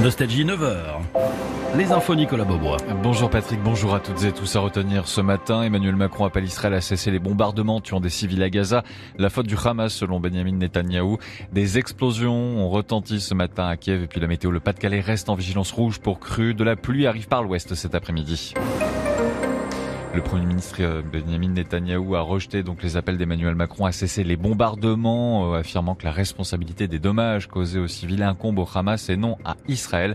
Nostalgie 9h. Les infos Nicolas Beaubois. Bonjour Patrick, bonjour à toutes et tous à retenir ce matin. Emmanuel Macron appelle Israël à cesser les bombardements tuant des civils à Gaza. La faute du Hamas selon Benjamin Netanyahou. Des explosions ont retenti ce matin à Kiev et puis la météo, le Pas-de-Calais reste en vigilance rouge pour crue. De la pluie arrive par l'ouest cet après-midi. Le Premier ministre euh, Benjamin Netanyahou a rejeté donc les appels d'Emmanuel Macron à cesser les bombardements, euh, affirmant que la responsabilité des dommages causés aux civils incombe au Hamas et non à Israël.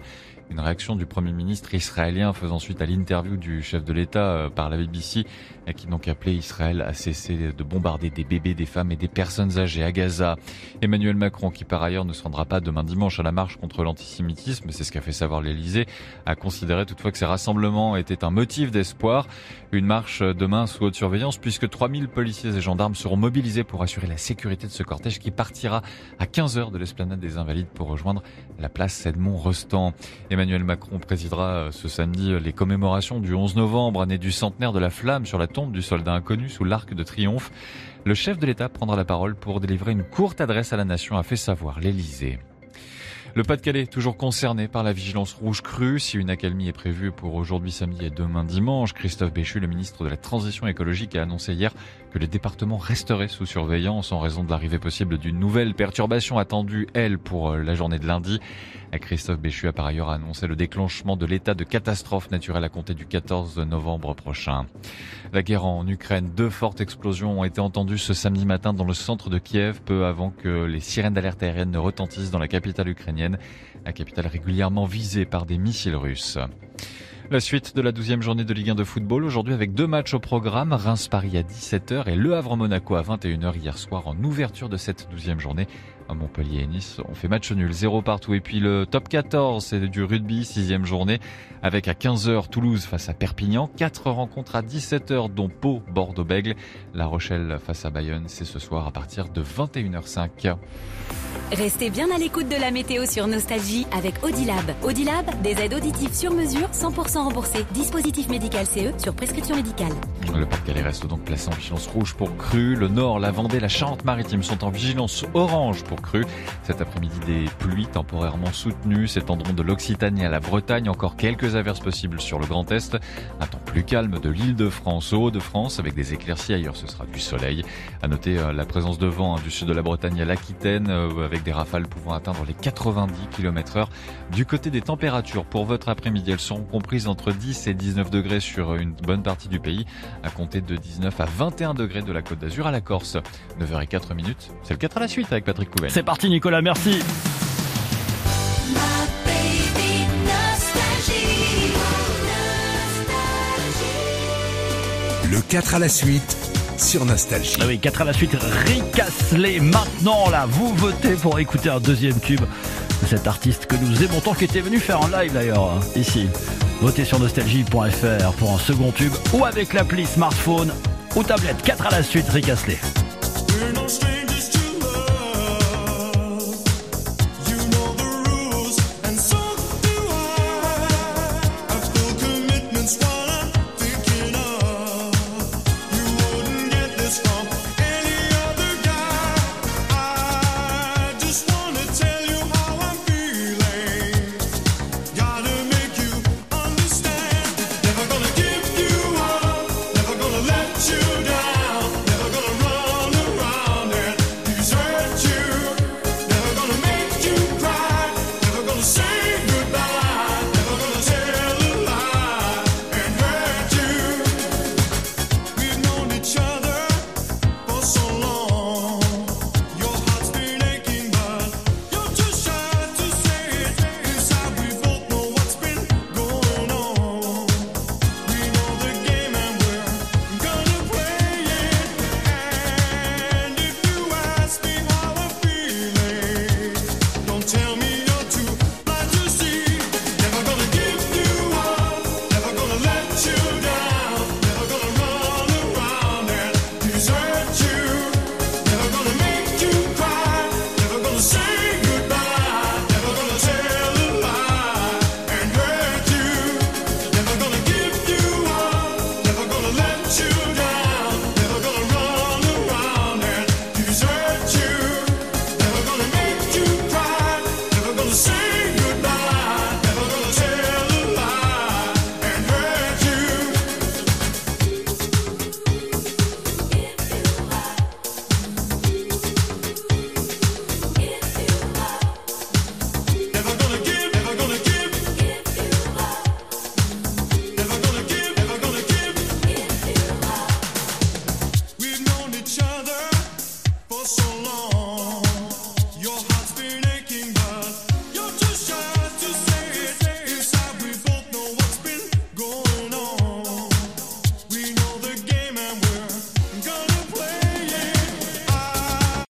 Une réaction du Premier ministre israélien faisant suite à l'interview du chef de l'État euh, par la BBC qui donc appelé Israël à cesser de bombarder des bébés, des femmes et des personnes âgées à Gaza. Emmanuel Macron, qui par ailleurs ne se rendra pas demain dimanche à la marche contre l'antisémitisme, c'est ce qu'a fait savoir l'Elysée, a considéré toutefois que ces rassemblements étaient un motif d'espoir. Une marche demain sous haute surveillance puisque 3000 policiers et gendarmes seront mobilisés pour assurer la sécurité de ce cortège qui partira à 15h de l'esplanade des Invalides pour rejoindre la place Edmond Rostand. Emmanuel Macron présidera euh, ce samedi euh, les commémorations du 11 novembre, année du centenaire de la flamme sur la tombe du soldat inconnu sous l'arc de triomphe. Le chef de l'État prendra la parole pour délivrer une courte adresse à la nation, a fait savoir l'Élysée. Le Pas-de-Calais, toujours concerné par la vigilance rouge crue. Si une accalmie est prévue pour aujourd'hui samedi et demain dimanche, Christophe Béchu, le ministre de la Transition écologique, a annoncé hier que les départements resteraient sous surveillance en raison de l'arrivée possible d'une nouvelle perturbation attendue, elle, pour euh, la journée de lundi. Christophe Béchu a par ailleurs annoncé le déclenchement de l'état de catastrophe naturelle à compter du 14 novembre prochain. La guerre en Ukraine, deux fortes explosions ont été entendues ce samedi matin dans le centre de Kiev, peu avant que les sirènes d'alerte aérienne ne retentissent dans la capitale ukrainienne, la capitale régulièrement visée par des missiles russes. La suite de la douzième journée de Ligue 1 de football, aujourd'hui avec deux matchs au programme, Reims-Paris à 17h et Le Havre-Monaco à 21h hier soir en ouverture de cette douzième journée. À Montpellier et Nice, on fait match nul, zéro partout. Et puis le top 14, c'est du rugby, sixième journée, avec à 15h Toulouse face à Perpignan, quatre rencontres à 17h, dont Pau, Bordeaux-Bègle. La Rochelle face à Bayonne, c'est ce soir à partir de 21h05. Restez bien à l'écoute de la météo sur Nostalgie avec Audilab. Audilab, des aides auditives sur mesure, 100% remboursées. Dispositif médical CE sur prescription médicale. Le Pas-de-Calais reste donc placé en vigilance rouge pour crue. Le Nord, la Vendée, la Charente-Maritime sont en vigilance orange pour crue. Cet après-midi, des pluies temporairement soutenues s'étendront de l'Occitanie à la Bretagne. Encore quelques averses possibles sur le Grand Est. Un temps plus calme de l'île de France au Haut-de-France avec des éclaircies ailleurs. Ce sera du soleil. À noter euh, la présence de vent hein, du sud de la Bretagne à l'Aquitaine euh, avec des rafales pouvant atteindre les 90 km heure. Du côté des températures, pour votre après-midi, elles seront comprises entre 10 et 19 degrés sur une bonne partie du pays, à compter de 19 à 21 degrés de la Côte d'Azur à la Corse. 9h04 minutes, c'est le 4 à la suite avec Patrick C'est parti Nicolas, merci. Le 4 à la suite sur Nostalgie. Ah oui, 4 à la suite, ricasse-les maintenant là. Vous votez pour écouter un deuxième tube de cet artiste que nous aimons tant, qui était venu faire un live d'ailleurs, hein, ici. Votez sur nostalgie.fr pour un second tube ou avec l'appli smartphone ou tablette. 4 à la suite, ricasse-les.